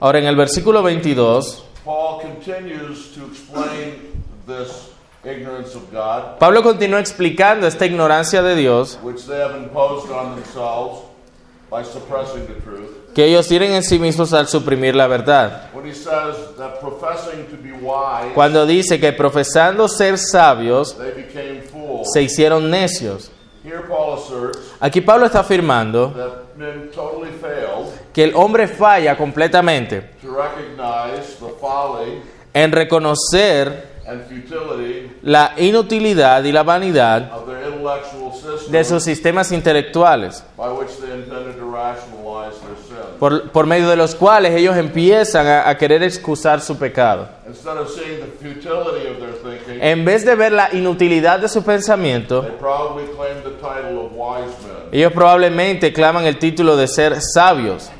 Ahora en el versículo 22, Paul continues to explain this ignorance of God, Pablo continúa explicando esta ignorancia de Dios which they have imposed on themselves by suppressing the truth. que ellos tienen en sí mismos al suprimir la verdad. When he says that professing to be wise, Cuando dice que profesando ser sabios, they became fools. se hicieron necios. Here Paul asserts Aquí Pablo está afirmando that men totally failed que el hombre falla completamente en reconocer la inutilidad y la vanidad de sus sistemas intelectuales, por, por medio de los cuales ellos empiezan a, a querer excusar su pecado. En vez de ver la inutilidad de su pensamiento, ellos probablemente claman el título de ser sabios.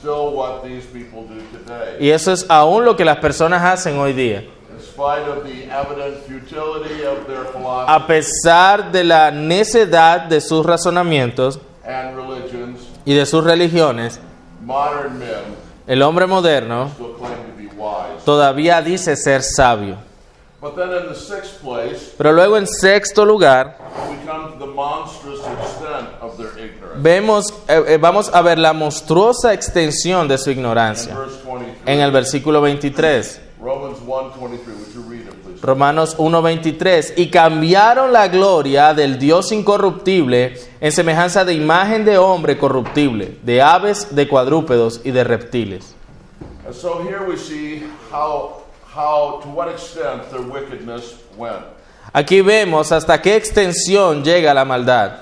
But this is still what these people do today. Y eso es aún lo que las personas hacen hoy día. In spite of the evident futility of their philosophy A pesar de la necedad de sus razonamientos and religions, y de sus religiones, modern men el hombre moderno still claim to be wise. todavía dice ser sabio. But then in the sixth place, Pero luego en sexto lugar, we come to the monstrous extent of their ignorance. Vemos, eh, eh, vamos a ver la monstruosa extensión de su ignorancia verse 23, en el versículo 23. Romans 1:23, would you read it, please? Romanos 1:23, y cambiaron la gloria del Dios incorruptible en semejanza de imagen de hombre corruptible, de aves, de cuadrúpedos y de reptiles. And so here we see how, how, to what extent their wickedness went. Aquí vemos hasta qué extensión llega la maldad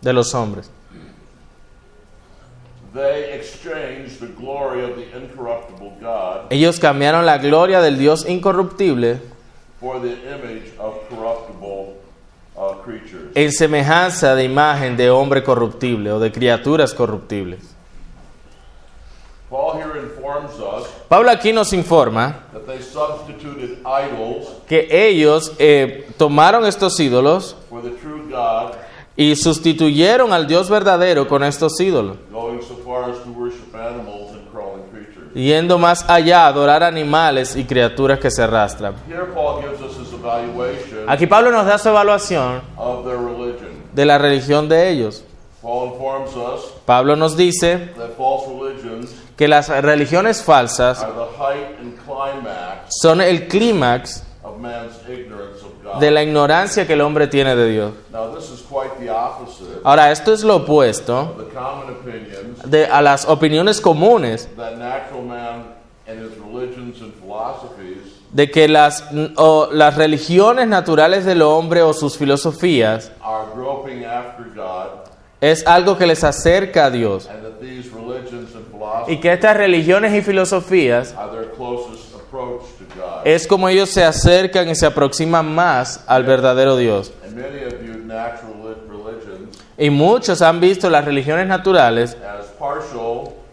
de los hombres. They exchanged the glory of the incorruptible God Ellos cambiaron la gloria del Dios incorruptible for the image of corruptible uh, creatures. en semejanza de imagen de hombre corruptible o de criaturas corruptibles. Paul here informs us Pablo aquí nos informa that they substituted idols que ellos eh, tomaron estos ídolos y sustituyeron al Dios verdadero con estos ídolos, yendo más allá a adorar animales y criaturas que se arrastran. Aquí Pablo nos da su evaluación de la religión de ellos. Pablo nos dice que las religiones falsas son el clímax of man's ignorance of God. De la ignorancia que el hombre tiene de Dios. Ahora, esto es lo opuesto de, a las opiniones comunes that natural man and his religions and philosophies de que las, o las religiones naturales del hombre o sus filosofías are groping after God, es algo que les acerca a Dios and that these religions and y philosophies que estas religiones y filosofías are their closest approach to God. Es como ellos se acercan y se aproximan más al verdadero Dios. Y muchos han visto las religiones naturales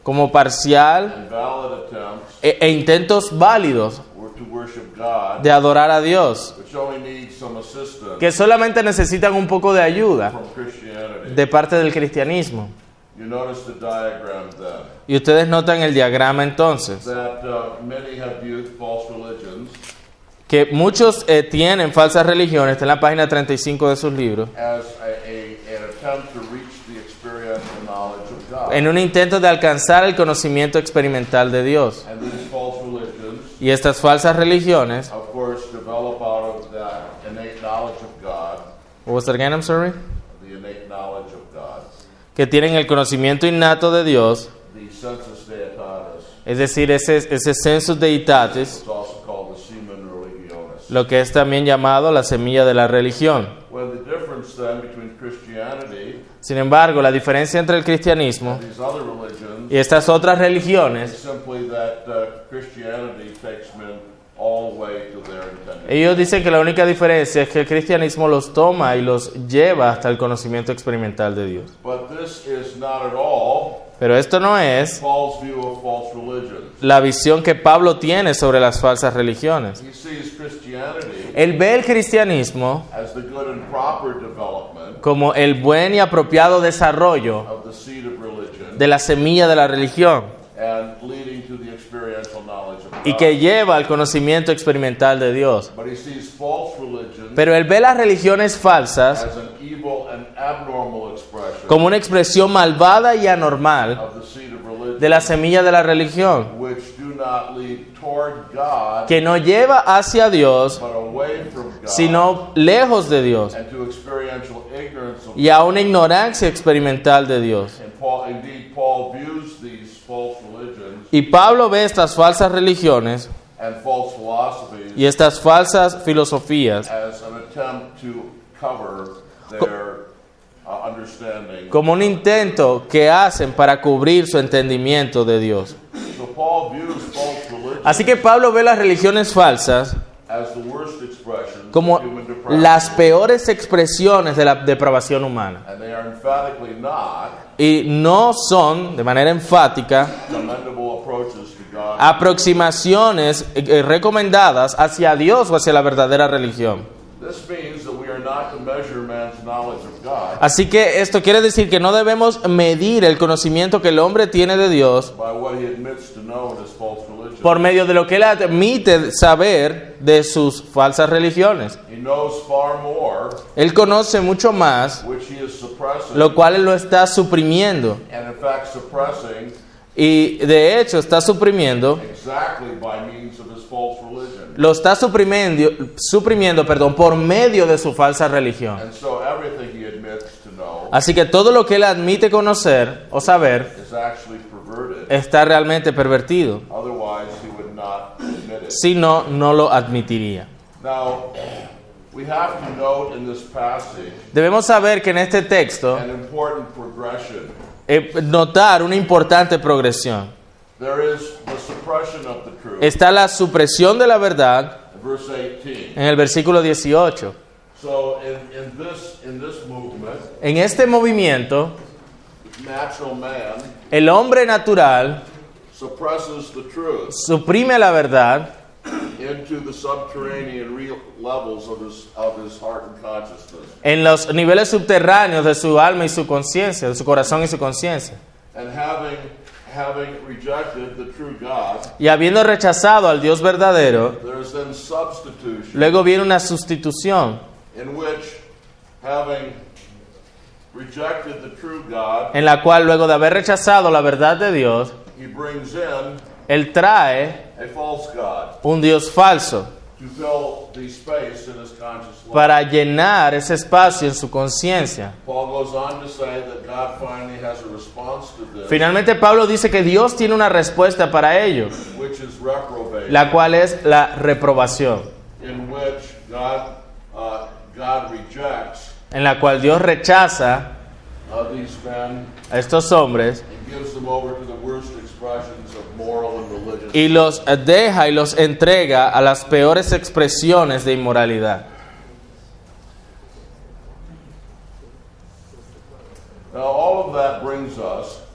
como parcial e, e intentos válidos de adorar a Dios, que solamente necesitan un poco de ayuda de parte del cristianismo. You notice the diagram then. Y ustedes notan el diagrama entonces, that uh, many have viewed false religions que muchos eh, tienen falsas religiones, está en la página 35 de sus libros, as a, a, an attempt to reach the experiential knowledge of God. en un intento de alcanzar el conocimiento experimental de Dios. and these false religions, Y estas falsas religiones, of course, develop out of that innate knowledge of God, what was that again, I'm sorry? the innate knowledge of God, que tienen el conocimiento innato de Dios, es decir, ese, ese sensus deitatis, lo que es también llamado la semilla de la religión. Sin embargo, la diferencia entre el cristianismo y estas otras religiones, ellos dicen que la única diferencia es que el cristianismo los toma y los lleva hasta el conocimiento experimental de Dios. But this is not at all Pero esto no es Paul's view of false religion. la visión que Pablo tiene sobre las falsas religiones. Él ve el cristianismo como el buen y apropiado desarrollo de la semilla de la religión and leading to the experiential knowledge of y que lleva al conocimiento experimental de Dios. Pero él ve las religiones falsas como una expresión malvada y anormal de la semilla de la religión, which do not lead toward God, que no lleva hacia Dios, sino lejos de Dios y a una ignorancia experimental de Dios. Y Pablo ve estas falsas religiones and false philosophies y estas falsas filosofías uh, como un intento que hacen para cubrir su entendimiento de Dios. Así que Pablo ve las religiones falsas como las peores expresiones de la depravación humana. Y no son, de manera enfática, aproximaciones eh, eh, recomendadas hacia Dios o hacia la verdadera religión. Así que esto quiere decir que no debemos medir el conocimiento que el hombre tiene de Dios por medio de lo que él admite saber de sus falsas religiones. Él conoce mucho más, lo cual él lo está suprimiendo. Y de hecho está suprimiendo, lo está suprimiendo, suprimiendo perdón, por medio de su falsa religión. Así que todo lo que él admite conocer o saber. Está realmente pervertido. Si no, no lo admitiría. Now, we have to note in this passage Debemos saber que en este texto an important progression. eh, notar una importante progresión. There is the suppression of the truth, Está la supresión de la verdad verse 18. en el versículo 18. So, in, in this in this movement, En este movimiento, el hombre natural suppresses the truth suprime la verdad into the subterranean real levels of his of his heart and consciousness. en los niveles subterráneos de su alma y su conciencia, de su corazón y su conciencia. And having having rejected the true God, Y habiendo rechazado al Dios verdadero, there is then substitution luego viene una sustitución in which having rejected the true God, en la cual luego de haber rechazado la verdad de Dios, he brings in él trae un Dios falso para llenar ese espacio en su conciencia. Paul goes on to say that God finally has a response to this, Finalmente Pablo dice que Dios tiene una respuesta para ello, la cual es la reprobación, en la cual Dios rechaza a estos hombres y los deja y los entrega a las peores expresiones de inmoralidad.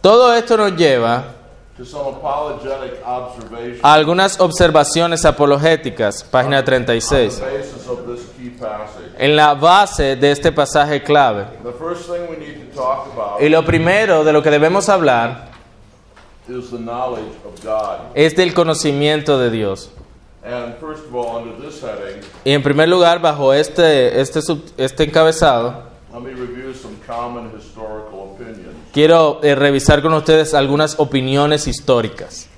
Todo esto nos lleva to some apologetic observations a algunas observaciones apologéticas, página on 36, the basis of this key passage. en la base de este pasaje clave. Y lo primero de lo que debemos hablar es del conocimiento de Dios. Y en primer lugar, bajo este, este, este encabezado, quiero eh, revisar con ustedes algunas opiniones históricas.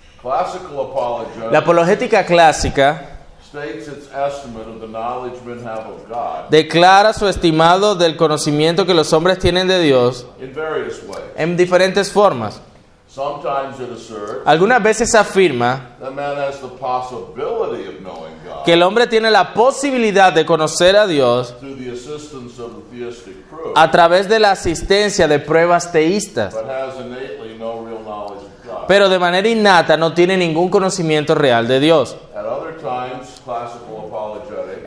La apologética clásica declara su estimado del conocimiento que los hombres tienen de Dios en diferentes formas. Sometimes it asserts Algunas veces afirma that man has the possibility of knowing God que el hombre tiene la posibilidad de conocer a Dios a través de la asistencia de pruebas teístas, but has innately no real knowledge of God. pero de manera innata no tiene ningún conocimiento real de Dios.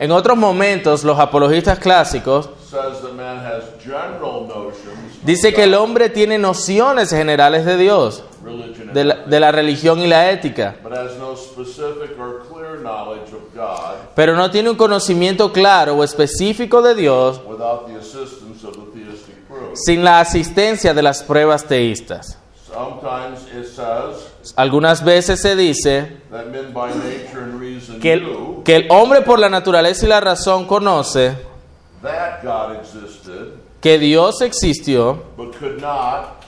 En otros momentos, los apologistas clásicos says that man has general notions dice que el hombre tiene nociones generales de Dios, de la, de la religión y la ética, pero no tiene un conocimiento claro o específico de Dios sin la asistencia de las pruebas teístas. Algunas veces se dice que el, que el hombre por la naturaleza y la razón conoce that God existed, que Dios existió, but could not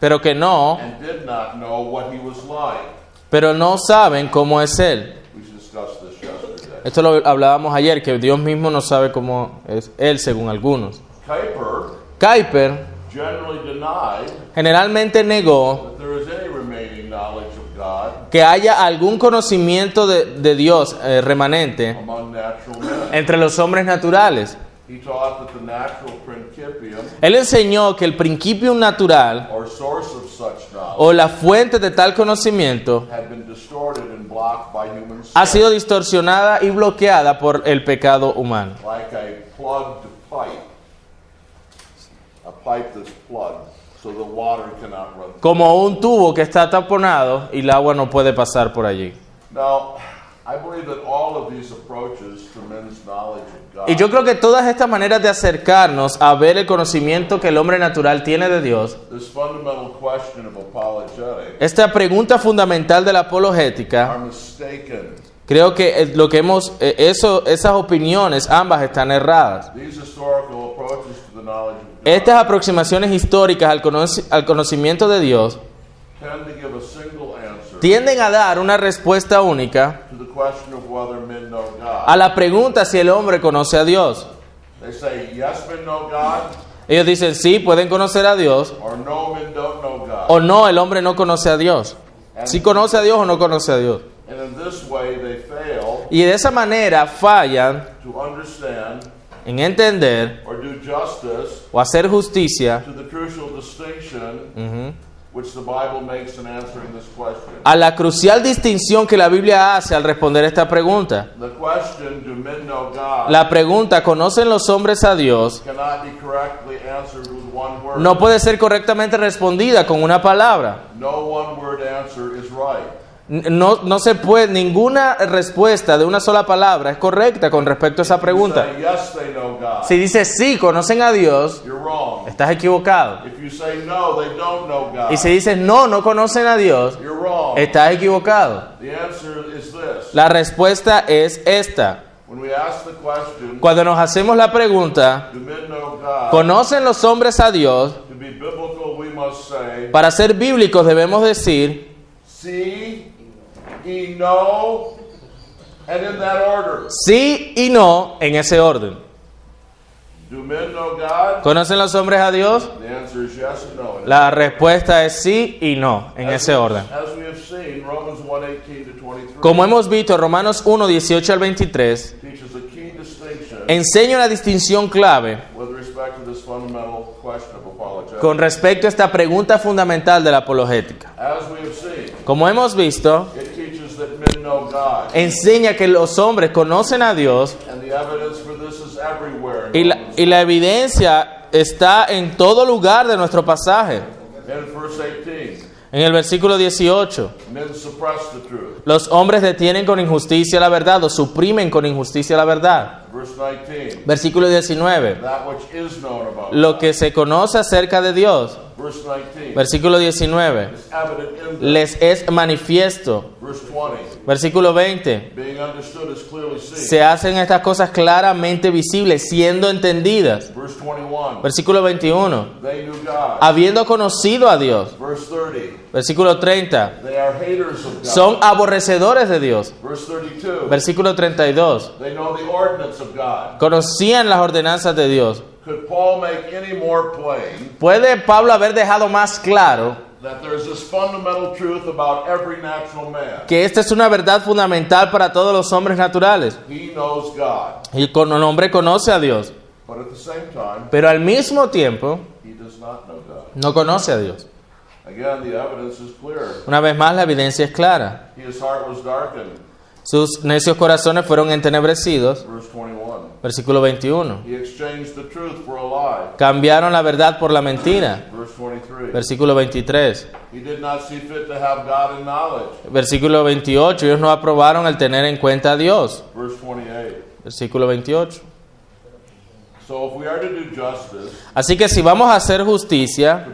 pero que no, and did not know what he was like. pero no saben cómo es Él. Esto lo hablábamos ayer, que Dios mismo no sabe cómo es Él, según algunos. Kuiper generalmente negó que haya algún conocimiento de, de Dios eh, remanente entre los hombres naturales. He taught that the natural principium Él enseñó que el principio natural or source of such knowledge o la fuente de tal conocimiento had been distorted and blocked by human ha sido distorsionada y bloqueada por el pecado humano. like a plugged pipe, a pipe that's plugged, so the water cannot run. through. Como un tubo que está taponado y el agua no puede pasar por allí. Now, I believe that all of these approaches to men's knowledge of God Y yo creo que todas estas maneras de acercarnos a ver el conocimiento que el hombre natural tiene de Dios, esta pregunta fundamental de la apologética, are mistaken. creo que lo que hemos, eh, eso, esas opiniones ambas están erradas. These historical approaches to the knowledge of God Estas aproximaciones históricas al, conoci- al conocimiento de Dios tend to give a single answer tienden a dar una respuesta única a la pregunta si el hombre conoce a Dios. Ellos dicen sí, pueden conocer a Dios, o no, el hombre no conoce a Dios. Si conoce a Dios o no conoce a Dios. Y de esa manera fallan en entender o hacer justicia to the crucial distinction which the Bible makes in answering this question. a la crucial distinción que la Biblia hace al responder esta pregunta. La pregunta, ¿conocen los hombres a Dios? No puede ser correctamente respondida con una palabra. No No, se puede, ninguna respuesta de una sola palabra es correcta con respecto a esa pregunta. Si dices sí, conocen a Dios, estás equivocado. Y si dices no, no conocen a Dios, estás equivocado. La respuesta es esta. Cuando nos hacemos la pregunta? ¿conocen los hombres a Dios? Para ser bíblicos debemos decir see, know, and in that order. sí y no en ese orden. Do men know God? ¿Conocen los hombres a Dios? The answer is yes and no. La respuesta es sí y no en As ese we- orden. As we have seen, Romans 1:18 to 23 Como hemos visto, Romanos 1, 18 al 23 teaches a key distinction enseña una distinción clave with respect to this fundamental question of apologetics. con respecto a esta pregunta fundamental de la apologética. As we have seen, Como hemos visto, it teaches that men know God, enseña que los hombres conocen a Dios y la, y la evidencia está en todo lugar de nuestro pasaje. In verse 18, En el versículo 18, men suppress the truth. los hombres detienen con injusticia la verdad o suprimen con injusticia la verdad. Verse 19, Versículo 19, that which is known about lo que se conoce acerca de Dios. Verse 19, Versículo 19, is evident in them. les es manifiesto. Verse 20, Versículo 20, being understood is clearly seen. se hacen estas cosas claramente visibles, siendo entendidas. Verse 21, Versículo 21, they knew God. habiendo conocido a Dios. Verse 30, Versículo 30, they are haters of God. son aborrecedores de Dios. Verse 32, Versículo 32, they know the ordinance of God. conocían las ordenanzas de Dios. Could Paul make any more plain ¿Puede Pablo haber dejado más claro that there's this fundamental truth about every natural man? que esta es una verdad fundamental para todos los hombres naturales? He knows God, Y con el hombre conoce a Dios, but at the same time, pero al mismo tiempo he does not know God. no conoce a Dios. Again, the evidence is clear. Una vez más, la evidencia es clara. His heart was darkened. Sus necios corazones fueron entenebrecidos. Verse 21. Versículo 21. He exchanged the truth for a lie. Cambiaron la verdad por la mentira. Verse 23. Versículo 23. He did not see fit to have God in knowledge. Versículo 28. Ellos no aprobaron el tener en cuenta a Dios. Verse 28. Versículo 28. So if we are to do justice Así que si vamos a hacer justicia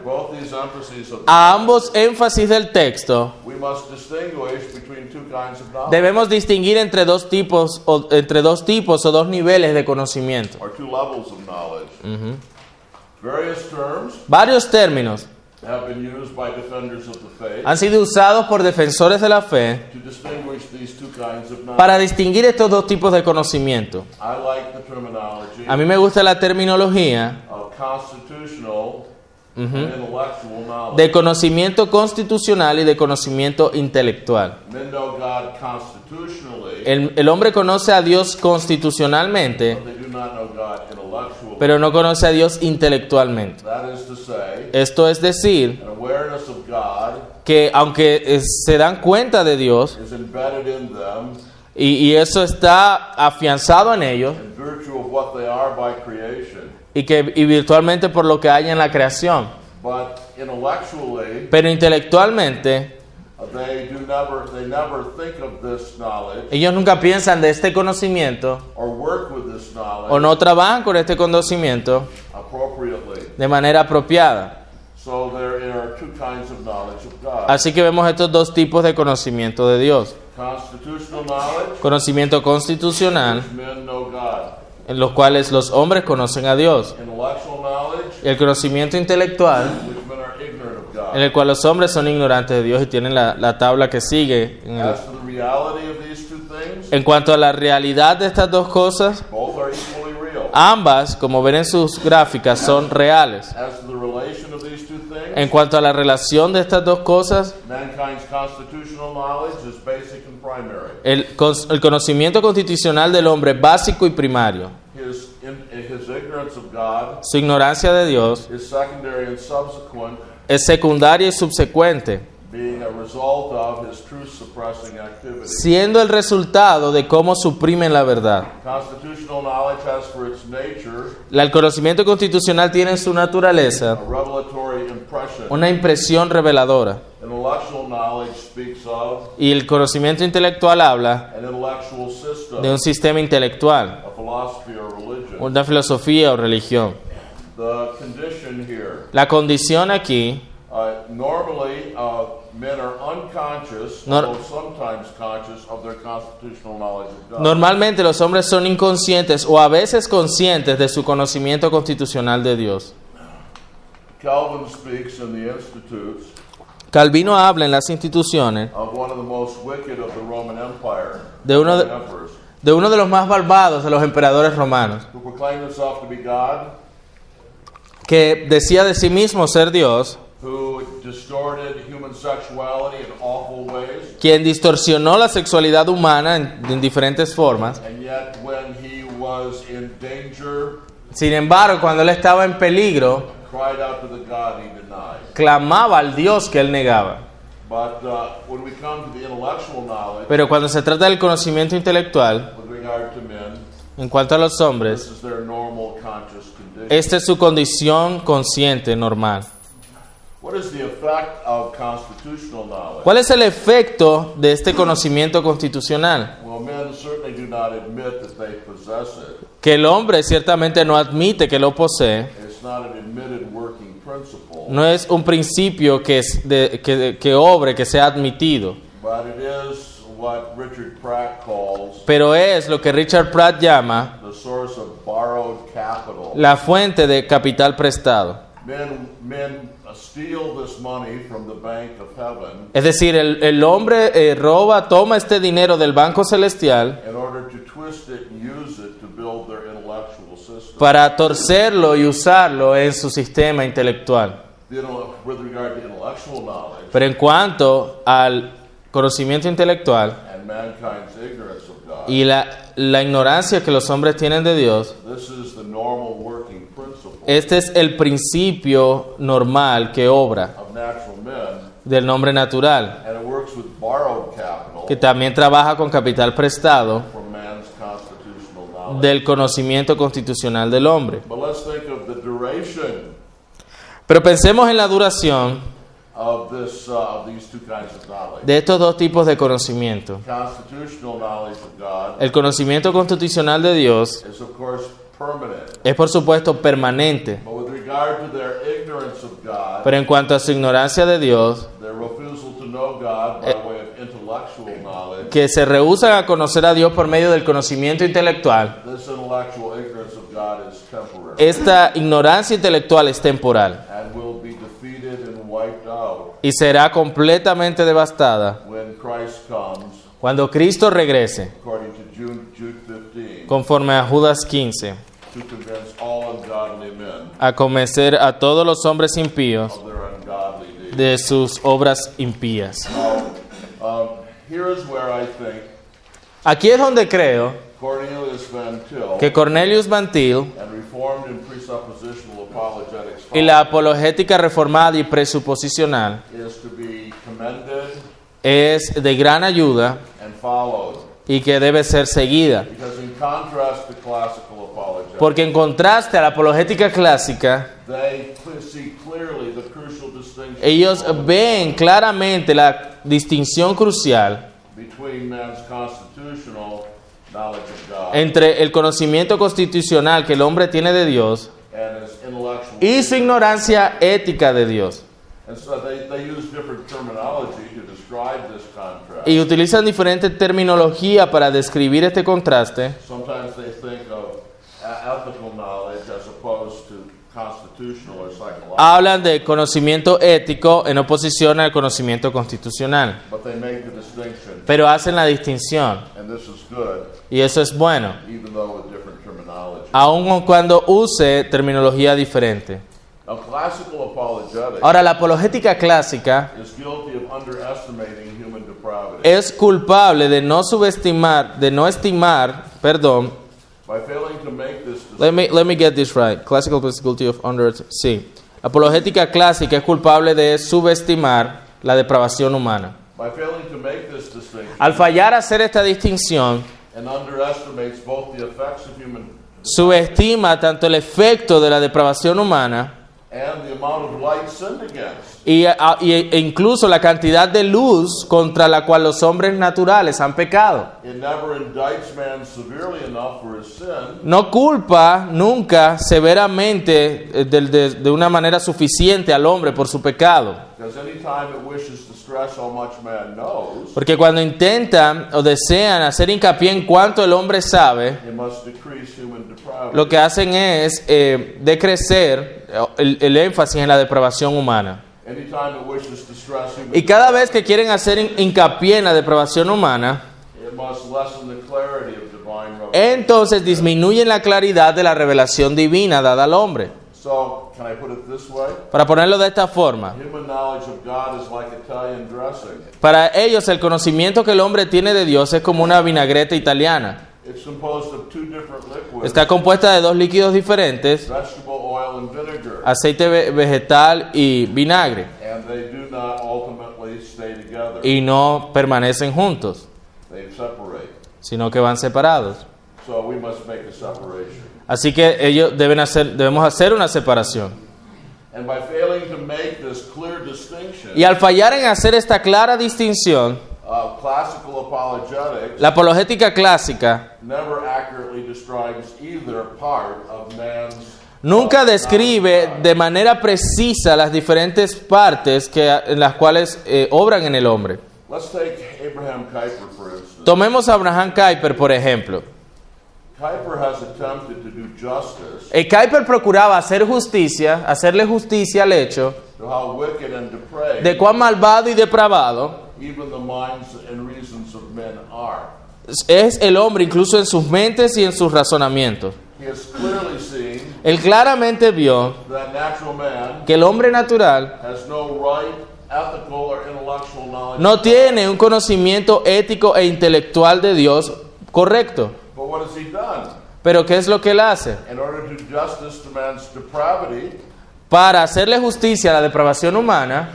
a ambos énfasis del texto, we must distinguish between two kinds of knowledge, debemos distinguir entre dos tipos o entre dos tipos o dos niveles de conocimiento. or two levels of knowledge. Various terms Varios términos have been used by defenders of the faith han sido usados por defensores de la fe to distinguish these two kinds of knowledge. para distinguir estos dos tipos de conocimiento. I like the terminology A mí me gusta la terminología of constitutional intellectual knowledge. de conocimiento constitucional y de conocimiento intelectual. El, el hombre conoce a Dios constitucionalmente, but they do not know God intellectually. pero no conoce a Dios intelectualmente. That is to say, Esto es decir, an awareness of God que aunque eh, se dan cuenta de Dios is embedded in them y, y eso está afianzado en ellos y que y virtualmente por lo que hay en la creación, But intellectually, pero intelectualmente uh, they do never they never think of this knowledge ellos nunca piensan de este conocimiento or work with this knowledge o no trabajan con este conocimiento de manera apropiada. So there are two kinds of knowledge of God. Así que vemos estos dos tipos de conocimiento de Dios. Constitutional knowledge, Conocimiento constitucional. En los cuales los hombres conocen a Dios. Y el conocimiento intelectual, en el cual los hombres son ignorantes de Dios y tienen la, la tabla que sigue. En, el- en cuanto a la realidad de estas dos cosas, ambas, como ven en sus gráficas, son reales. En cuanto a la relación de estas dos cosas, el, el conocimiento constitucional del hombre es básico y primario. Su ignorancia de Dios es secundaria y subsecuente, being a result of his truth suppressing activity. siendo el resultado de cómo suprimen la verdad. El conocimiento constitucional tiene en su naturaleza una impresión reveladora y el conocimiento intelectual habla de un sistema intelectual, una filosofía o religión. La condición aquí, normalmente los hombres son inconscientes o a veces conscientes de su conocimiento constitucional de Dios. Calvin speaks in the Institutes Calvino habla en las instituciones De uno de- Roman emperors, de uno de los más malvados de los emperadores romanos, que decía de sí mismo ser Dios, quien distorsionó la sexualidad humana en, en diferentes formas. Sin embargo, cuando él estaba en peligro, clamaba al Dios que él negaba. But uh, when we come to the intellectual knowledge Pero cuando se trata del conocimiento intelectual, with regard to men, en cuanto a los this hombres, is their normal conscious condition. esta es su condición consciente normal. What is the effect of constitutional knowledge? ¿Cuál es el efecto de este conocimiento constitucional? Well, men certainly do not admit that they possess it. Que el hombre ciertamente no admite que lo posee, It's not an admitted principle, no es un principio que, es de- que, que obre, que sea admitido, but it is what Richard Pratt calls pero es lo que Richard Pratt llama the source of borrowed capital. la fuente de capital prestado. Men, men steal this money from the bank of heaven Es decir, el, el hombre eh, roba, toma este dinero del Banco Celestial para torcerlo y usarlo en su sistema intelectual. Pero en cuanto al conocimiento intelectual y la, la ignorancia que los hombres tienen de Dios, this is the normal working principle este es el principio normal que obra of natural men, del nombre natural, and it works with borrowed capital que también trabaja con capital prestado del conocimiento constitucional del hombre. Pero pensemos en la duración of this uh, of these two kinds of knowledge. de estos dos tipos de conocimiento. Constitutional knowledge of God El conocimiento constitucional de Dios is of course es por supuesto permanente, But with regard to their ignorance of God, Pero en cuanto a su ignorancia de Dios, their refusal to know God by way of intellectual knowledge, que se rehusan a conocer a Dios por medio del conocimiento intelectual, esta ignorancia intelectual es temporal and will be defeated and wiped out y será completamente devastada cuando Cristo regrese, according to Jude, Jude 15, conforme a Judas 15, to convince all ungodly men a convencer a todos los hombres impíos de sus obras impías. Um, think Aquí es donde creo que Cornelius Van Til and Reformed and Presuppositional Apologetics y la apologética reformada y presuposicional es de gran ayuda y que debe ser seguida. Porque en contraste a la apologética clásica, ellos ven claramente la distinción crucial entre el conocimiento constitucional que el hombre tiene de Dios. Y su ignorancia ética de Dios. And so they, they use different terminology to describe this contrast. Y utilizan diferente terminología para describir este contraste. Sometimes they think of a- ethical knowledge as opposed to constitutional or psychological, Hablan de conocimiento ético en oposición al conocimiento constitucional. but they make the distinction, Pero hacen la distinción. and this is good, Y eso es bueno. even though with different terminology. Aun cuando use terminología diferente. Ahora, la apologética clásica es culpable de no subestimar, de no estimar, perdón. by failing to make this Let me, let me get this right. Classical is guilty of under, sí. Apologética clásica es culpable de subestimar la depravación humana. by failing to make this distinction Al fallar a hacer esta distinción, and the of subestima tanto el efecto de la depravación humana against. y, e incluso la cantidad de luz contra la cual los hombres naturales han pecado. No culpa nunca severamente eh, de, de- de una manera suficiente al hombre por su pecado. Porque cuando intentan o desean hacer hincapié en cuánto el hombre sabe, lo que hacen es eh, decrecer el, el énfasis en la depravación humana. Y cada vez que quieren hacer hin- hincapié en la depravación humana, it must lessen the clarity of divine revelation. entonces disminuyen la claridad de la revelación divina dada al hombre. So, can I put it this way? Para ponerlo de esta forma, para ellos el conocimiento que el hombre tiene de Dios es como una vinagreta italiana. Está compuesta de dos líquidos diferentes, aceite ve- vegetal y vinagre, and they do not ultimately stay together. y no permanecen juntos, sino que van separados. So we must make a separation. Así que ellos deben hacer, debemos hacer una separación. And by failing to make this clear distinction, Y al fallar en hacer esta clara distinción, uh, la apologética clásica nunca describe de manera precisa las diferentes partes que, en las cuales eh, obran en el hombre. Let's take Abraham Kuyper, for instance. Tomemos a Abraham Kuyper, por ejemplo. Kuyper has attempted to do justice El Kuyper procuraba hacer justicia, hacerle justicia al hecho to how wicked and depraved de cuán malvado y depravado even the minds and reasons of men are. Es el hombre, incluso en sus mentes y en sus razonamientos. Él claramente vio que el hombre natural no tiene un conocimiento ético e intelectual de Dios correcto. Pero ¿qué es lo que él hace? Para hacerle justicia a la depravación humana,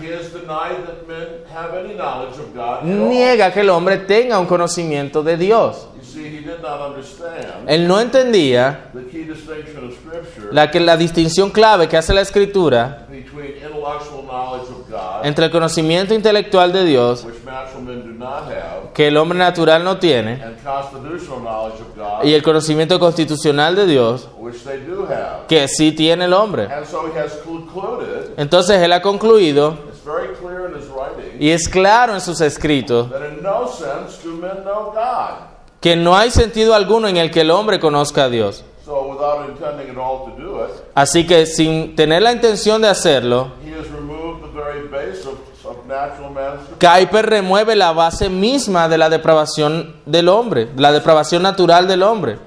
niega que el hombre tenga un conocimiento de Dios. Él no entendía la, que, la distinción clave que hace la escritura entre el conocimiento intelectual de Dios, que el hombre natural no tiene, y el conocimiento constitucional de Dios, which they do have. que sí tiene el hombre. And so he has concluded Entonces él ha concluido, it's very clear in his writing, y es claro en sus escritos, that in no sense do men know God. que no hay sentido alguno en el que el hombre conozca a Dios. So without intending at all to do it, Así que sin tener la intención de hacerlo, he has removed the very base of, of natural man's Kuyper remueve la base misma de la depravación del hombre, la depravación natural del hombre.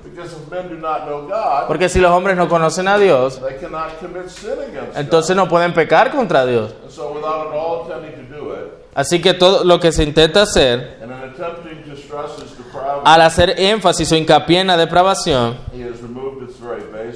Porque si los hombres no conocen a Dios, they cannot commit sin against entonces no pueden pecar contra Dios. God. And so without at all intending to do it, Así que todo lo que se intenta hacer, al hacer énfasis o hincapié en la depravación,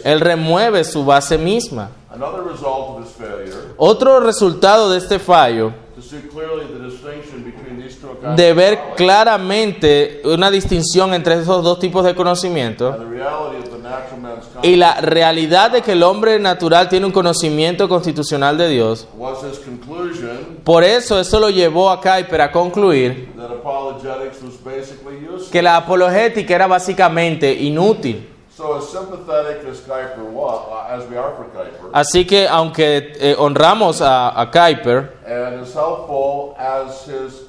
él remueve su base misma. Another result of his failure, Otro resultado de este fallo, to see clearly the distinction between these two kinds de ver claramente una distinción entre esos dos tipos de conocimiento and the reality of the natural man's y la realidad de que el hombre natural tiene un conocimiento constitucional de Dios, was his conclusion por eso eso lo llevó a Kuyper a concluir que la apologética era básicamente inútil. So as sympathetic as Kuiper was, as we are for Kuiper, Así que aunque eh, honramos a, a Kuyper and as helpful as his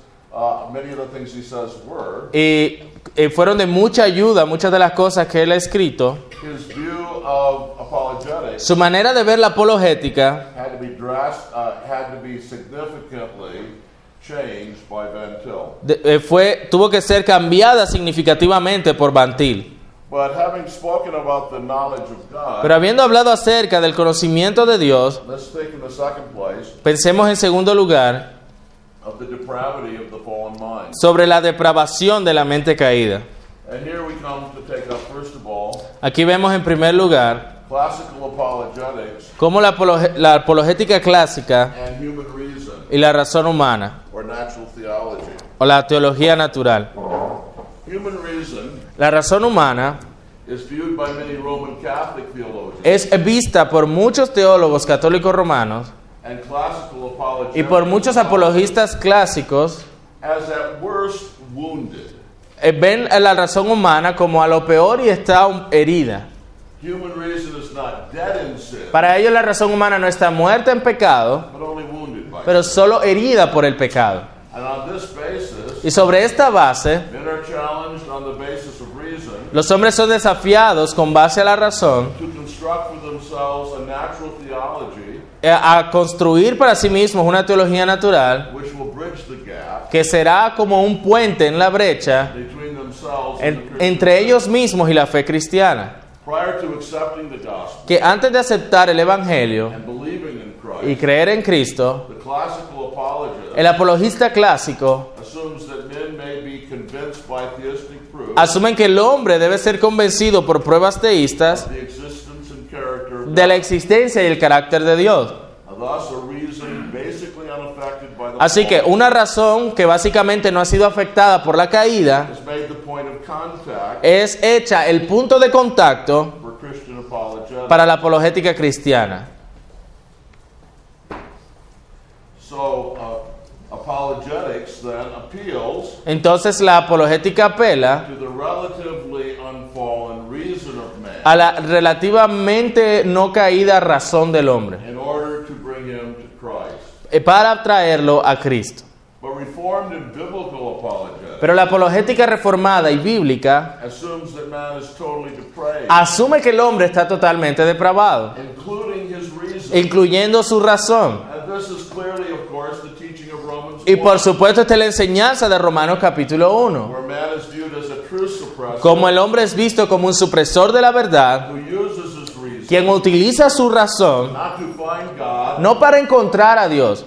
many of the things he says were, y eh, fueron de mucha ayuda muchas de las cosas que él ha escrito, his view of apologetics su manera de ver la apologética had to be dras- had to be significantly changed by Van Til. de- eh, fue, tuvo que ser cambiada significativamente por Bantil. But having spoken about the knowledge of God, Pero habiendo hablado acerca del conocimiento de Dios, let's take in the second place pensemos en segundo lugar of the depravity of the fallen mind. sobre la depravación de la mente caída. And here we come to take up first of all Aquí vemos en primer lugar cómo la, apologe- la apologética clásica y la razón humana o la teología natural. La razón humana es vista por muchos teólogos católicos romanos y por muchos apologistas clásicos eh, ven a la razón humana como a lo peor y está herida. Para ellos la razón humana no está muerta en pecado, pero solo herida por el pecado. Y sobre esta base, men are challenged on the basis of reason los hombres son desafiados con base a la razón a natural theology a construir para sí mismos una teología natural which will bridge the gap que será como un puente en la brecha between themselves and en- the Christian entre faith. ellos mismos y la fe cristiana. Prior to accepting the gospel Que antes de aceptar el Evangelio and believing in y creer en Cristo, the classical apologist el apologista clásico assumes that men may be convinced by theistic proof asumen que el hombre debe ser convencido por pruebas teístas de la existencia y el carácter de Dios. Así que una razón que básicamente no ha sido afectada por la caída es hecha el punto de contacto para la apologética cristiana. So, uh, apologetics then appeals Entonces la apologética apela to the relatively unfallen reason of man a la relativamente no caída razón del hombre in order to bring him to Christ. eh, para traerlo a Cristo. Pero la apologética reformada y bíblica assumes that man is totally depraved, asume que el hombre está totalmente depravado, including his reason. incluyendo su razón. And this is clearly, of course, the teaching of Romans Y por 1, supuesto esta es la enseñanza de Romanos capítulo 1. where man is viewed as a true suppressor Como el hombre es visto como un supresor de la verdad, quien utiliza su razón no para encontrar a Dios,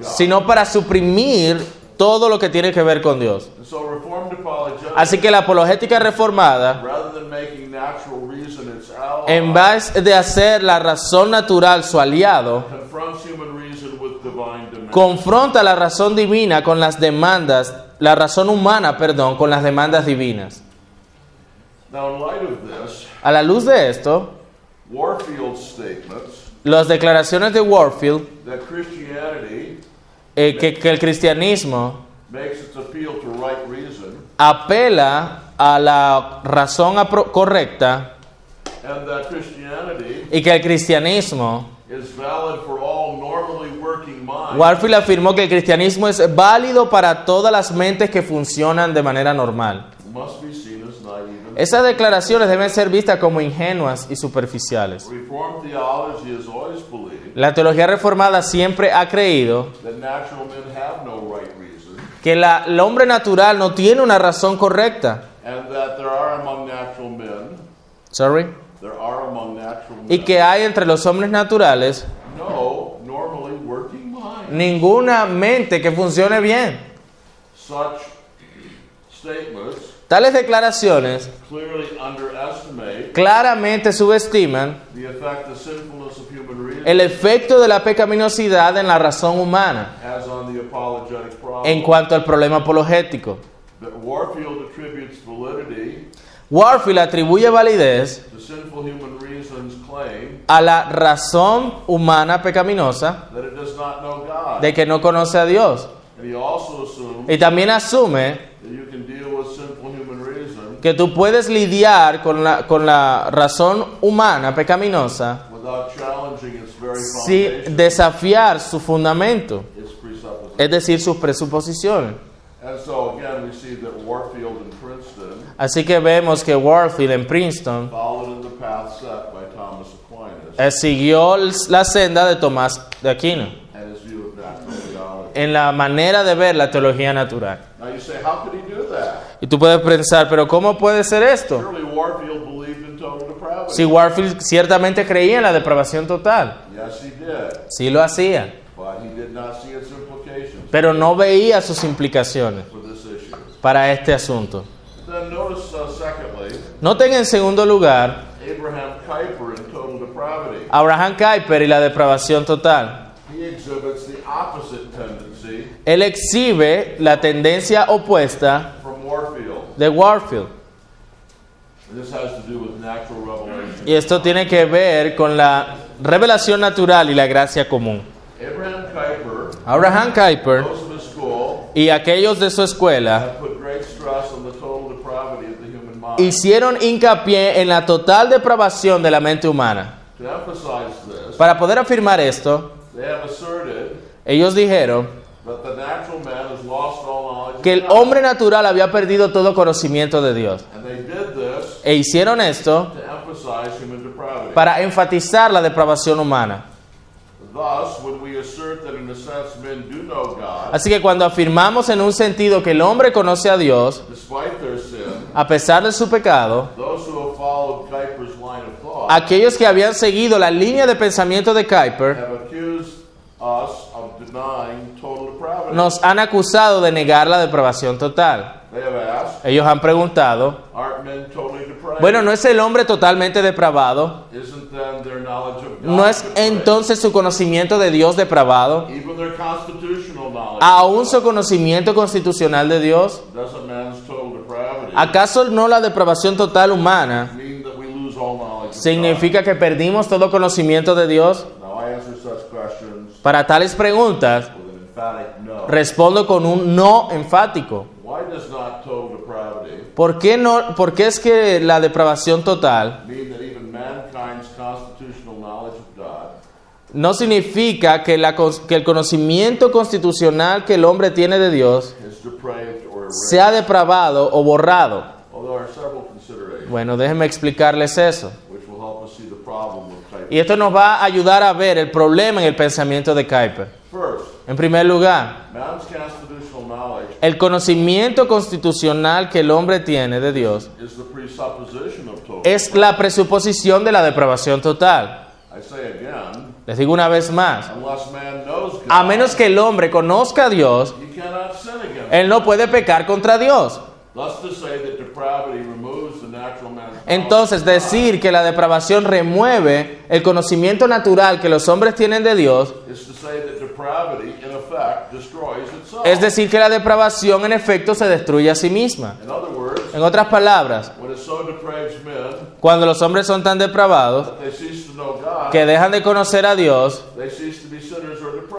sino para suprimir todo lo que tiene que ver con Dios. Así que la apologética reformada, en vez de hacer la razón natural su aliado, confronta la razón divina con las demandas, la razón humana, perdón, con las demandas divinas. Now, in light of this, A la luz de esto, las declaraciones de Warfield, that Christianity eh, que, que el cristianismo makes its appeal to right reason apela a la razón correcta and that Christianity y que el cristianismo is valid for all normally working minds. Warfield afirmó que el cristianismo es válido para todas las mentes que funcionan de manera normal. Esas declaraciones deben ser vistas como ingenuas y superficiales. La teología reformada siempre ha creído que la- el hombre natural no tiene una razón correcta. Sorry. Y que hay entre los hombres naturales ninguna mente que funcione bien. Tales declaraciones claramente subestiman el efecto de la pecaminosidad en la razón humana has on the apologetic problem. en cuanto al problema apologético. Warfield atribuye validez a la razón humana pecaminosa de que no conoce a Dios. Y también asume que tú puedes lidiar con la, con la razón humana pecaminosa sin desafiar su fundamento, es decir, sus presuposiciones. And so again, we see that Warfield and Princeton Así que vemos que Warfield en Princeton eh, siguió la senda de Tomás de Aquino and his view of natural theology. En la manera de ver la teología natural. Now you say, how could he do that? Y tú puedes pensar, pero ¿cómo puede ser esto? Surely Warfield believed in total depravity. Si Warfield ciertamente creía en la depravación total, Yes, he did, sí lo hacía, but he did not see its implications pero no veía sus implicaciones for this issue. para este asunto. Then notice, uh, secondly, Noten en segundo lugar Abraham Kuyper in total depravity. Abraham Kuyper y la depravación total. He exhibits the opposite tendency Él exhibe la tendencia opuesta de Warfield. Y esto tiene que ver con la revelación natural y la gracia común. Abraham Kuyper, y aquellos de su escuela hicieron hincapié en la total depravación de la mente humana. Para poder afirmar esto, they have asserted ellos dijeron que el hombre natural había perdido todo conocimiento de Dios. E hicieron esto para enfatizar la depravación humana. Así que cuando afirmamos en un sentido que el hombre conoce a Dios, a pesar de su pecado, those who have followed Kuyper's line of thought aquellos que habían seguido la línea de pensamiento de Kuyper nos han acusado de negar la depravación total. Ellos han preguntado, bueno, ¿no es el hombre totalmente depravado? ¿No es entonces su conocimiento de Dios depravado? ¿Aún su conocimiento constitucional de Dios? ¿Acaso no la depravación total humana significa que perdimos todo conocimiento de Dios? Para tales preguntas, respondo con un no enfático. Why does not total depravity ¿Por qué, no, ¿Por qué es que la depravación total no significa que, la que el conocimiento constitucional que el hombre tiene de Dios sea depravado o borrado? Bueno, déjenme explicarles eso. Y esto nos va a ayudar a ver el problema en el pensamiento de Kuyper. First, En primer lugar, el conocimiento constitucional que el hombre tiene de Dios es la presuposición de la depravación total. I say again, Les digo una vez más, unless man knows God, a menos que el hombre conozca a Dios, él no puede pecar contra Dios. Entonces, decir que la depravación remueve el conocimiento natural que los hombres tienen de Dios, Es decir, que la depravación en efecto se destruye a sí misma. En otras palabras, when it so depraves men cuando los hombres son tan depravados que dejan de conocer a Dios,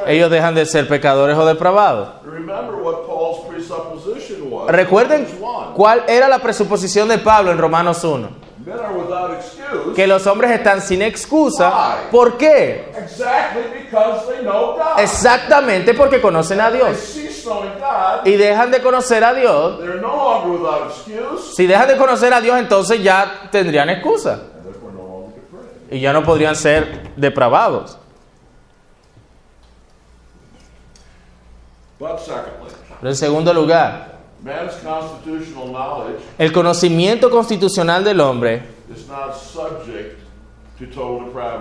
ellos dejan de ser pecadores o depravados. Remember what Paul's presupposition was. Recuerden Romans 1. cuál era la presuposición de Pablo en Romanos 1. Men are without excuse. Que los hombres están sin excusa. ¿Por qué? Exactamente porque conocen a Dios. Y dejan de conocer a Dios. Si dejan de conocer a Dios, entonces ya tendrían excusa. Y ya no podrían ser depravados. Pero en segundo lugar, el conocimiento constitucional del hombre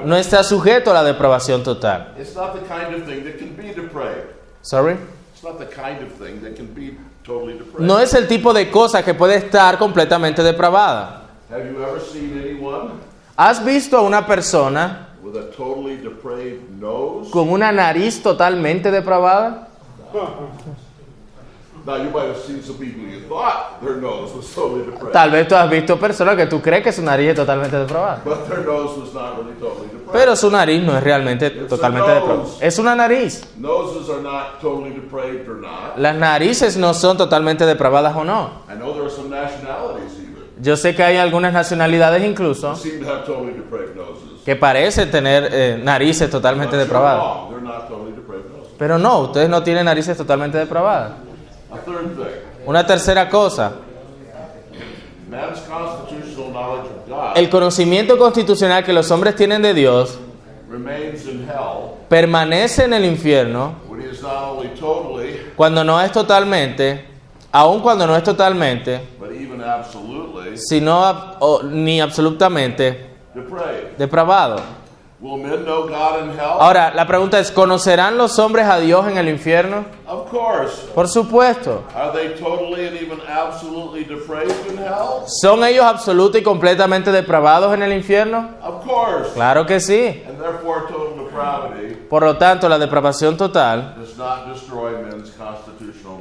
no está sujeto a la depravación total. It's not the kind of thing that can be depraved. Sorry. It's not the kind of thing that can be totally depraved. No es el tipo de cosa que puede estar completamente depravada. Have you ever seen anyone ¿Has visto a una persona with a totally depraved nose? con una nariz totalmente depravada? Tal vez tú has visto personas que tú crees que su nariz es totalmente depravada. but their nose was not really totally depraved. Pero su nariz no es realmente totalmente depravada. Es una nariz. Noses are not totally depraved or not. Las narices no son totalmente depravadas o no. I know there are some nationalities even Yo sé que hay algunas nacionalidades incluso who seem to have totally depraved noses. que parecen tener eh, narices totalmente depravadas. Pero no, ustedes no tienen narices totalmente depravadas. A third thing, Una tercera cosa, el conocimiento constitucional que los hombres tienen de Dios permanece en el infierno cuando no es totalmente, aun cuando no es totalmente, sino ab- o- ni absolutamente depravado. Ahora, la pregunta es, ¿conocerán los hombres a Dios en el infierno? Por supuesto. Are they totally and even absolutely depraved in hell? ¿Son ellos absoluta y completamente depravados en el infierno? Claro que sí. Por lo tanto, la depravación total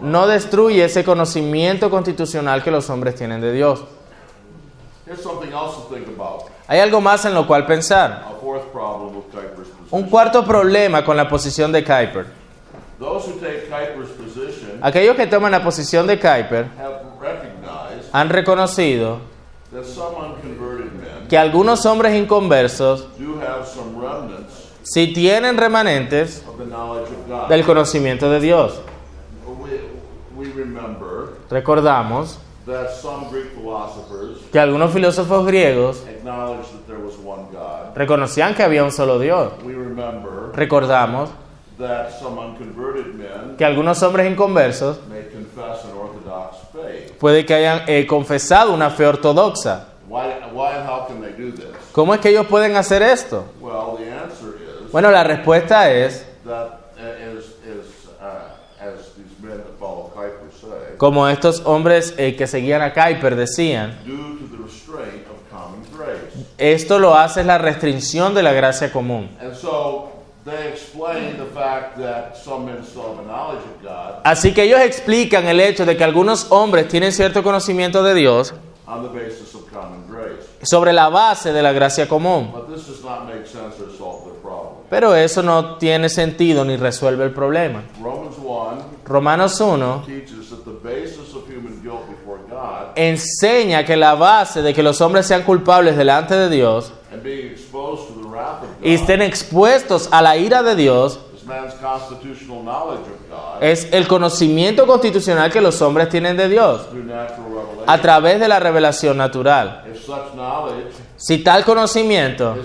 no destruye ese conocimiento constitucional que los hombres tienen de Dios. Hay algo más en lo cual pensar. Un cuarto problema con la posición de Kuiper. Aquellos que toman la posición de Kuiper han reconocido que algunos hombres inconversos sí tienen remanentes del conocimiento de Dios. Recordamos that some Greek philosophers que algunos filósofos griegos reconocían que había un solo Dios. We remember Recordamos that some unconverted men que algunos hombres inconversos may confess an orthodox faith. puede que hayan eh, confesado una fe ortodoxa. ¿Cómo es que ellos pueden hacer esto? Bueno, la respuesta es, como estos hombres eh, que seguían a Kuiper decían, due to the restraint of common grace. Esto lo hace la restricción de la gracia común. Así que ellos explican el hecho de que algunos hombres tienen cierto conocimiento de Dios sobre la base de la gracia común. Pero eso no tiene sentido ni resuelve el problema. Romans 1 Romanos 1 teaches that the basis of human guilt before God enseña que la base de que los hombres sean culpables delante de Dios y estén expuestos a la ira de Dios es el conocimiento constitucional que los hombres tienen de Dios a través de la revelación natural. Si tal conocimiento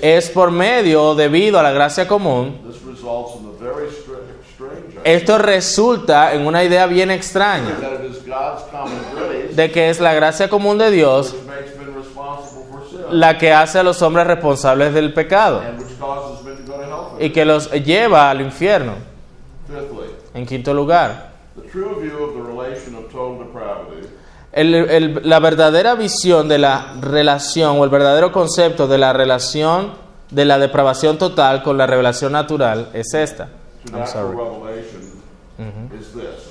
es por medio o debido a la gracia común, this results in the very str- strange esto resulta en una idea bien extraña de que es la gracia común de Dios la que hace a los hombres responsables del pecado y que los lleva al infierno. En quinto lugar, the true view of the relation of total depravity el- el- la verdadera visión de la relación o el verdadero concepto de la relación de la depravación total con la revelación natural es esta. To I'm natural sorry. revelation is this.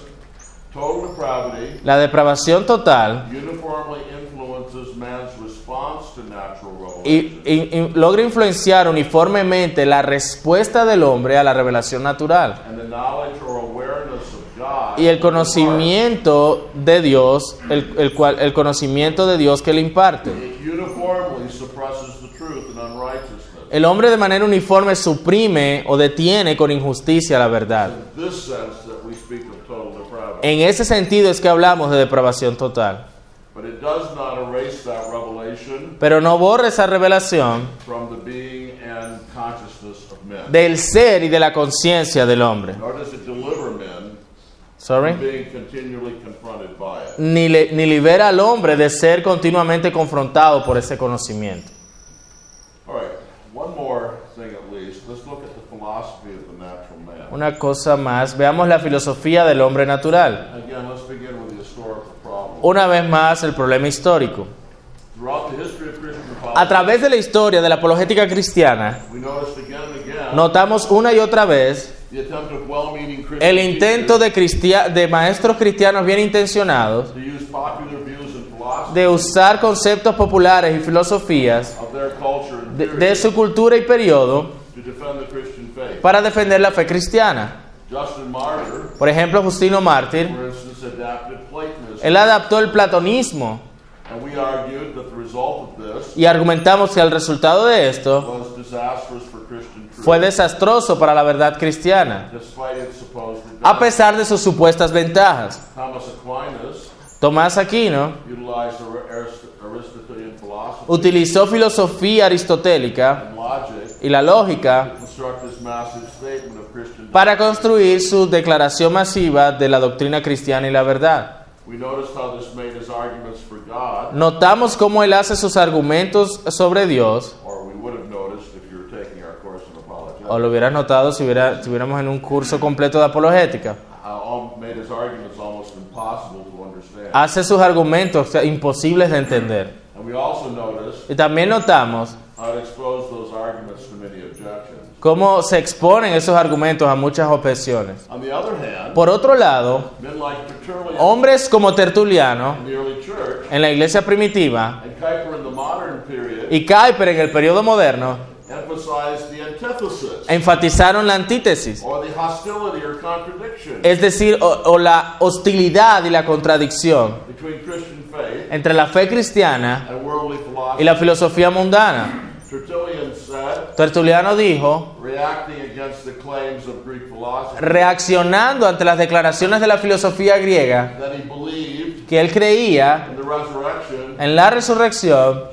Total depravity La depravación total uniformly influences man's response to natural revelation. y, y- y logra influenciar uniformemente la respuesta del hombre a la revelación natural and the knowledge or awareness of God y el conocimiento de Dios, el, el cual, el conocimiento de Dios que le imparte. It uniformly suppresses the truth and unrighteousness. El hombre de manera uniforme suprime o detiene con injusticia la verdad. En ese sentido es que hablamos de depravación total. Pero no borra esa revelación del ser y de la conciencia del hombre. Sorry. Ni, le- ni libera al hombre de ser continuamente confrontado por ese conocimiento. Una cosa más, veamos la filosofía del hombre natural. Again, let's begin with the historical problem. Una vez más, el problema histórico. Throughout the history of Christian A través de la historia de la apologética cristiana, notamos una y otra vez el intento de, cristia- de maestros cristianos bien intencionados de usar conceptos populares y filosofías of their culture and de, de su cultura y periodo para defender la fe cristiana. Por ejemplo, Justino Mártir, él adaptó el platonismo and we argued that the result of this y argumentamos que el resultado de esto was disastrous for Christian truth, fue desastroso para la verdad cristiana, a pesar de sus supuestas ventajas. Thomas Aquinas Tomás Aquino utilizó filosofía aristotélica y la lógica para construir su declaración masiva de la doctrina cristiana y la verdad. We noticed how this made his arguments for God, Notamos cómo él hace sus argumentos sobre Dios, o lo hubieras notado si hubiera, estuviéramos en un curso completo de apologética. Hace sus argumentos imposibles de entender. Y también notamos how it exposed those arguments to many objections. cómo se exponen esos argumentos a muchas objeciones. On the other hand, Por otro lado, men like Tertullian hombres como Tertuliano in the early church en la iglesia primitiva and Kuyper in the modern period y Kuyper en el periodo moderno emphasized the antithesis, enfatizaron la antítesis, or the hostility or contradiction es decir, o, o la hostilidad y la contradicción entre la fe cristiana y la filosofía mundana. Tertullian said, Tertuliano dijo, reacting against the claims of Greek philosophy, reaccionando ante las declaraciones de la filosofía griega, que él creía en la resurrección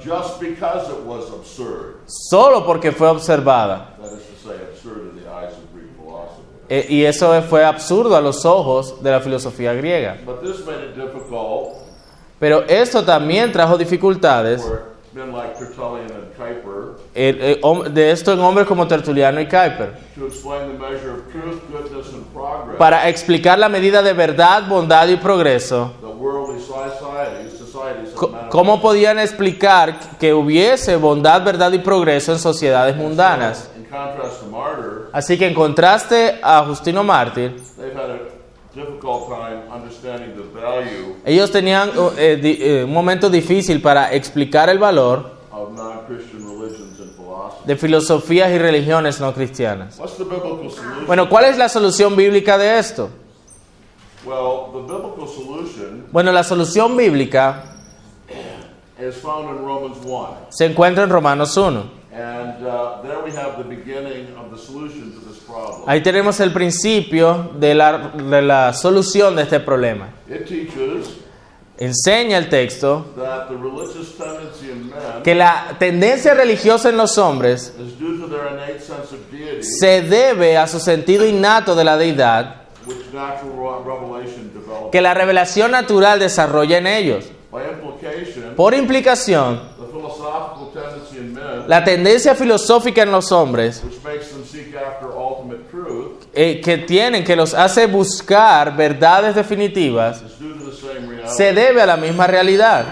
solo porque fue observada. That is to say, absurd in the eyes of Greek philosophy. E- y eso fue absurdo a los ojos de la filosofía griega. Pero esto también trajo dificultades eh, hom- de esto en hombres como Tertuliano y progress Para explicar la medida de verdad, bondad y progreso. ¿cómo podían explicar que hubiese bondad, verdad y progreso en sociedades mundanas? Así que en contraste a Justino Mártir, they've had a difficult time understanding the value ellos tenían eh, di- eh, un momento difícil para explicar el valor de filosofías y religiones no cristianas. What's the biblical solution? Bueno, ¿cuál es la solución bíblica de esto? Well, the biblical solution Bueno, la solución bíblica is found in Romans 1. se encuentra en Romanos 1. Ahí tenemos el principio de la, de la solución de este problema. Enseña el texto that the religious tendency in men que la tendencia religiosa en los hombres se debe a su sentido innato de la deidad que la revelación natural desarrolla en ellos. Por implicación, la tendencia filosófica en los hombres eh, que tienen, que los hace buscar verdades definitivas, se debe a la misma realidad.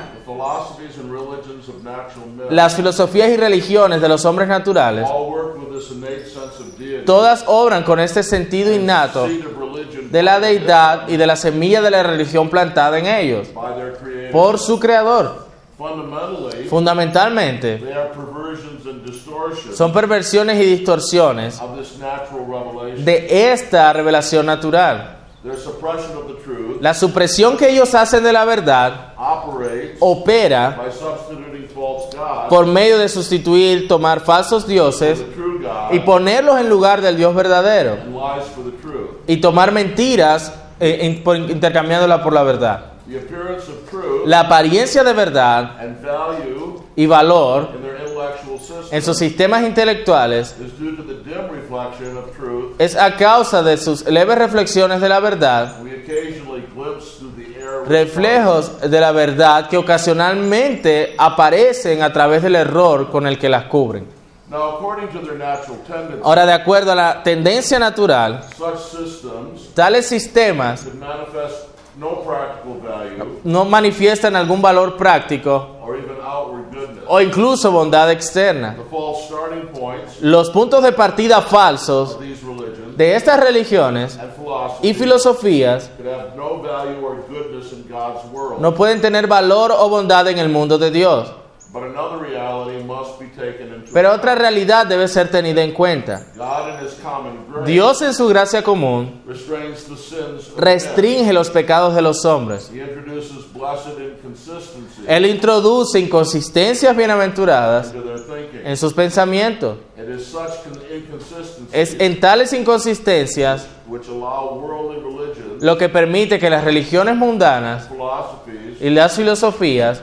Las filosofías y religiones de los hombres naturales, all work with this innate sense of deity, todas obran con este sentido innato de la deidad y de la semilla de la religión plantada en ellos por su creador. Fundamentalmente, son perversiones y distorsiones de esta revelación natural. La supresión que ellos hacen de la verdad opera por medio de sustituir, tomar falsos dioses y ponerlos en lugar del Dios verdadero y tomar mentiras eh, en- por- intercambiándolas por la verdad. La apariencia de verdad y valor en sus sistemas intelectuales es a causa de sus leves reflexiones de la verdad, reflejos de la verdad que ocasionalmente aparecen a través del error con el que las cubren. Ahora, de acuerdo a la tendencia natural, tales sistemas could manifest no practical value no manifiestan algún valor práctico or even outward goodness. O incluso bondad externa. Los puntos de partida falsos de estas religiones y filosofías no pueden tener valor o bondad en el mundo de Dios. Pero otra realidad debe ser tenida en cuenta. Dios en su gracia común restrains the sins of men. restringe los pecados de los hombres. Él introduce inconsistencias bienaventuradas en sus pensamientos. Es en tales inconsistencias lo que permite que las religiones mundanas y las filosofías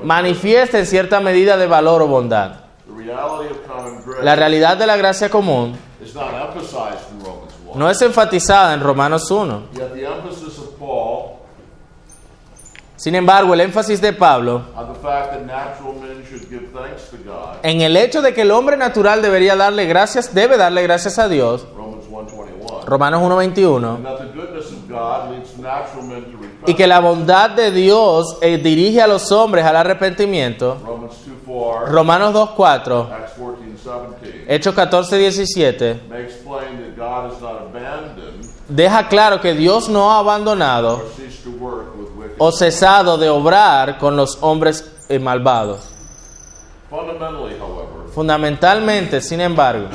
to manifest a measure of value. and manifiesten cierta medida de valor o bondad. La realidad de la gracia común is not emphasized in Romans 1. no es enfatizada en Romanos 1. Yet the emphasis of Paul Sin embargo, el énfasis de Pablo en el hecho de que el hombre natural debería darle gracias, debe darle gracias a Dios, Romans 1.21, Romanos 1.21, y que la bondad de Dios eh, dirige a los hombres al arrepentimiento, Romans 2.4, Romanos 2.4, Acts 14.17, Hechos 14.17, makes plain that God has not abandoned deja claro que Dios no ha abandonado o cesado de obrar con los hombres eh, malvados. Fundamentalmente, sin embargo,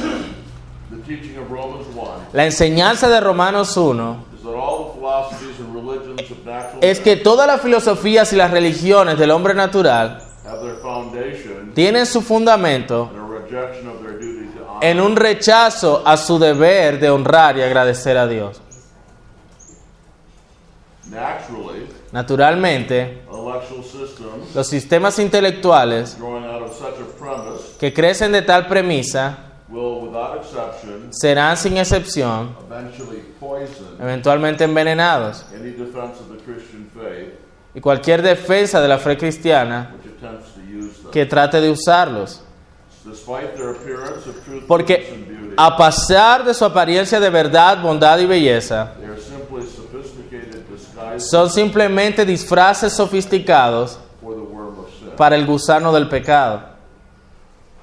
the teaching of Romans 1 la enseñanza de Romanos 1 is that all the philosophies and religions of natural es que todas las filosofías y las religiones del hombre natural tienen su fundamento en un rechazo a su deber de honrar y agradecer a Dios. Naturalmente, los sistemas intelectuales que crecen de tal premisa serán sin excepción eventualmente envenenados y cualquier defensa de la fe cristiana que trate de usarlos. Despite their appearance of truthfulness Porque and beauty, a pesar de su apariencia de verdad, bondad y belleza, they are simply sophisticated disguises son simplemente disfraces sofisticados for the worm of sin. para el gusano del pecado.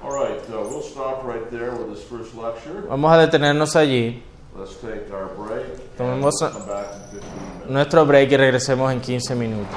All right, uh, we'll stop right there with this first lecture. Vamos a detenernos allí, Tomemos- we'll come back in 15 minutes. nuestro break y regresemos en 15 minutos.